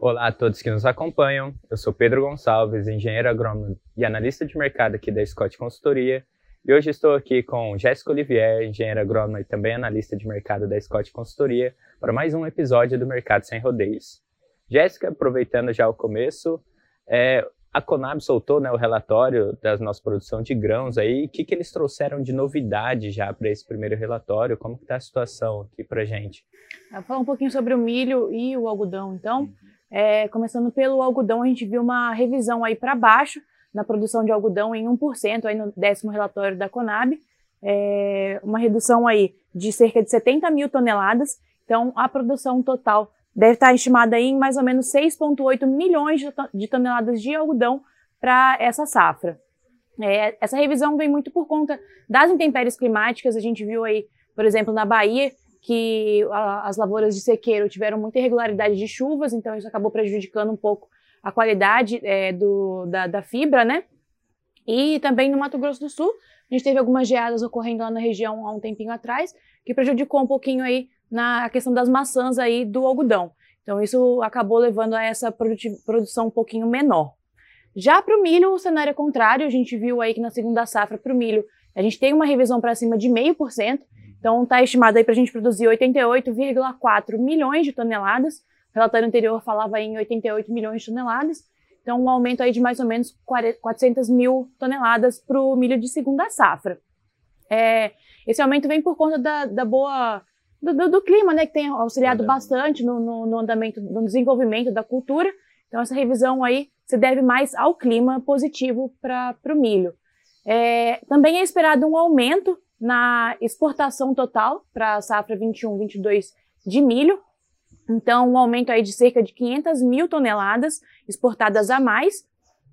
Olá a todos que nos acompanham. Eu sou Pedro Gonçalves, engenheiro agrônomo e analista de mercado aqui da Scott Consultoria. E hoje estou aqui com Jéssica Olivier, engenheira agrônoma e também analista de mercado da Scott Consultoria, para mais um episódio do Mercado Sem Rodeios. Jéssica, aproveitando já o começo, é, a Conab soltou né, o relatório da nossa produção de grãos aí. O que, que eles trouxeram de novidade já para esse primeiro relatório? Como está a situação aqui para gente? Vou falar um pouquinho sobre o milho e o algodão, então. Uhum. É, começando pelo algodão, a gente viu uma revisão aí para baixo na produção de algodão em 1%, aí no décimo relatório da Conab, é, uma redução aí de cerca de 70 mil toneladas. Então, a produção total deve estar estimada em mais ou menos 6,8 milhões de toneladas de algodão para essa safra. É, essa revisão vem muito por conta das intempéries climáticas. A gente viu aí, por exemplo, na Bahia, que a, as lavouras de sequeiro tiveram muita irregularidade de chuvas, então isso acabou prejudicando um pouco a qualidade é, do, da, da, fibra, né? E também no Mato Grosso do Sul, a gente teve algumas geadas ocorrendo lá na região há um tempinho atrás, que prejudicou um pouquinho aí na questão das maçãs aí do algodão. Então isso acabou levando a essa produção um pouquinho menor. Já para o milho, o cenário é contrário. A gente viu aí que na segunda safra para o milho, a gente tem uma revisão para cima de 0,5%. Então está estimado aí para a gente produzir 88,4 milhões de toneladas. O relatório anterior falava em 88 milhões de toneladas. Então um aumento aí de mais ou menos 400 mil toneladas para o milho de segunda safra. É, esse aumento vem por conta da, da boa do, do, do, clima, né, que tem auxiliado bastante no, no, no, andamento, no desenvolvimento da cultura. Então essa revisão aí se deve mais ao clima positivo para o milho. É, também é esperado um aumento na exportação total para a safra 21-22 de milho. Então, um aumento aí de cerca de 500 mil toneladas exportadas a mais.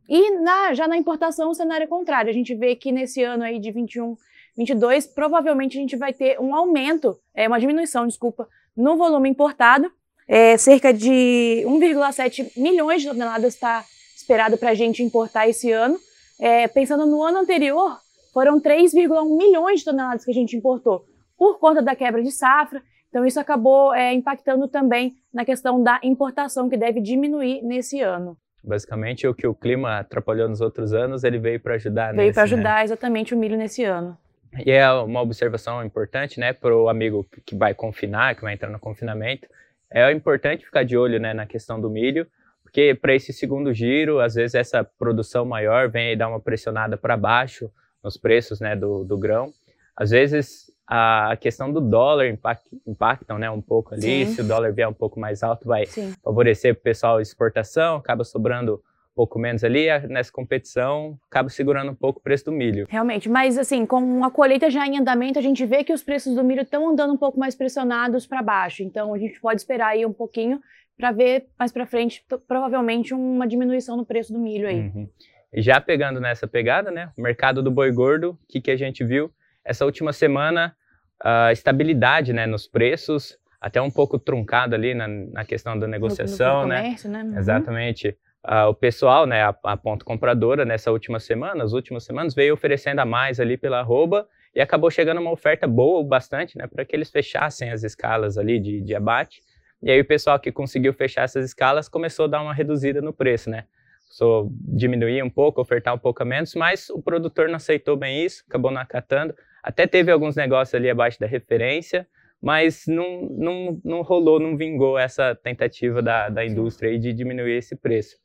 E na, já na importação, o cenário é contrário. A gente vê que nesse ano aí de 21, 22, provavelmente a gente vai ter um aumento, é, uma diminuição, desculpa, no volume importado. É, cerca de 1,7 milhões de toneladas está esperado para a gente importar esse ano. É, pensando no ano anterior, foram 3,1 milhões de toneladas que a gente importou por conta da quebra de safra. Então, isso acabou é, impactando também na questão da importação, que deve diminuir nesse ano. Basicamente, o que o clima atrapalhou nos outros anos, ele veio para ajudar Veio para né? ajudar né? exatamente o milho nesse ano. E é uma observação importante, né, para o amigo que vai confinar, que vai entrar no confinamento. É importante ficar de olho, né, na questão do milho, porque para esse segundo giro, às vezes essa produção maior vem e dá uma pressionada para baixo, nos preços né, do, do grão. Às vezes a questão do dólar impact, impactam né, um pouco ali. Sim. Se o dólar vier um pouco mais alto, vai Sim. favorecer o pessoal a exportação, acaba sobrando um pouco menos ali, nessa competição acaba segurando um pouco o preço do milho. Realmente, mas assim, com a colheita já em andamento, a gente vê que os preços do milho estão andando um pouco mais pressionados para baixo. Então a gente pode esperar aí um pouquinho para ver mais para frente, provavelmente uma diminuição no preço do milho aí. Uhum. Já pegando nessa pegada, né, o mercado do boi gordo, o que, que a gente viu? Essa última semana, a estabilidade né, nos preços, até um pouco truncado ali na, na questão da negociação, no, no comércio, né? né? Uhum. Exatamente. Uh, o pessoal, né, a, a ponto compradora, nessa última semana, as últimas semanas, veio oferecendo a mais ali pela arroba e acabou chegando uma oferta boa, bastante, né, para que eles fechassem as escalas ali de, de abate. E aí o pessoal que conseguiu fechar essas escalas começou a dar uma reduzida no preço, né? Precisou diminuir um pouco, ofertar um pouco a menos, mas o produtor não aceitou bem isso, acabou não acatando. Até teve alguns negócios ali abaixo da referência, mas não, não, não rolou, não vingou essa tentativa da, da indústria de diminuir esse preço.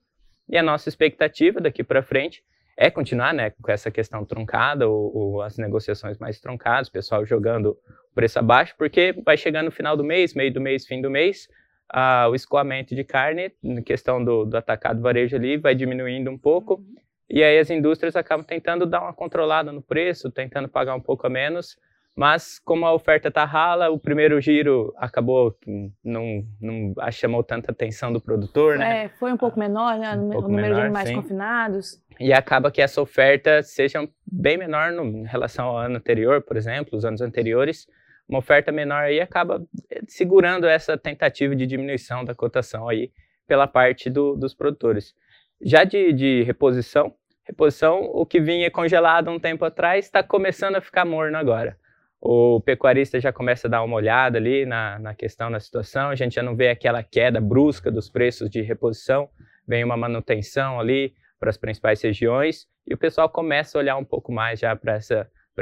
E a nossa expectativa daqui para frente é continuar né, com essa questão truncada, ou, ou as negociações mais truncadas, o pessoal jogando o preço abaixo, porque vai chegando no final do mês, meio do mês, fim do mês, ah, o escoamento de carne, na questão do, do, atacado varejo ali, vai diminuindo um pouco, uhum. e aí as indústrias acabam tentando dar uma controlada no preço, tentando pagar um pouco a menos, mas como a oferta está rala, o primeiro giro acabou, não, não chamou tanta atenção do produtor, né? É, foi um pouco menor, né? Um o número menor, de animais sim. confinados. E acaba que essa oferta seja bem menor no, em relação ao ano anterior, por exemplo, os anos anteriores, uma oferta menor aí acaba eh, segurando essa tentativa de diminuição da cotação aí pela parte do, dos produtores. Já de, de, reposição, reposição, o que vinha congelado um tempo atrás está começando a ficar morno agora. o pecuarista já começa a dar uma olhada ali na, na questão, na situação, a gente já não vê aquela queda brusca dos preços de reposição, vem uma manutenção ali para as principais regiões e o pessoal começa a olhar um pouco mais já para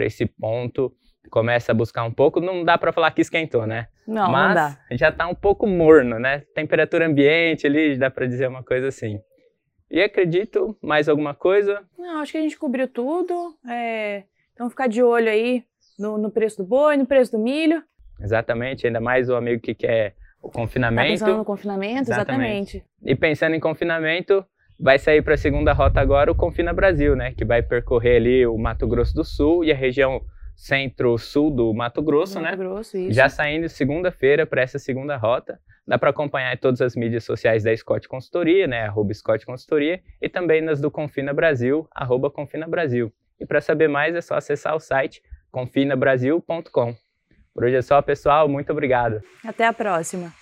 esse ponto, começa a buscar um pouco, não dá para falar que esquentou, né? Não, Mas não dá. já está um pouco morno, né? Temperatura ambiente ali, dá para dizer uma coisa assim. E acredito, mais alguma coisa? Não, acho que a gente cobriu tudo. É... Então ficar de olho aí no, no, preço do boi, no preço do milho. Exatamente, ainda mais o amigo que quer o confinamento. Tá pensando no confinamento, exatamente. exatamente. E pensando em confinamento, vai sair para a segunda rota agora o Confina Brasil, né? Que vai percorrer ali o Mato Grosso do Sul e a região centro-sul do Mato Grosso, Mato né? Grosso, isso. Já saindo segunda-feira para essa segunda rota. Dá para acompanhar em todas as mídias sociais da Scott Consultoria, né? Arroba Scott Consultoria, e também nas do Confina Brasil, arroba Confina Brasil. E para saber mais é só acessar o site confinabrasil.com. Por hoje é só, pessoal. Muito obrigado. Até a próxima.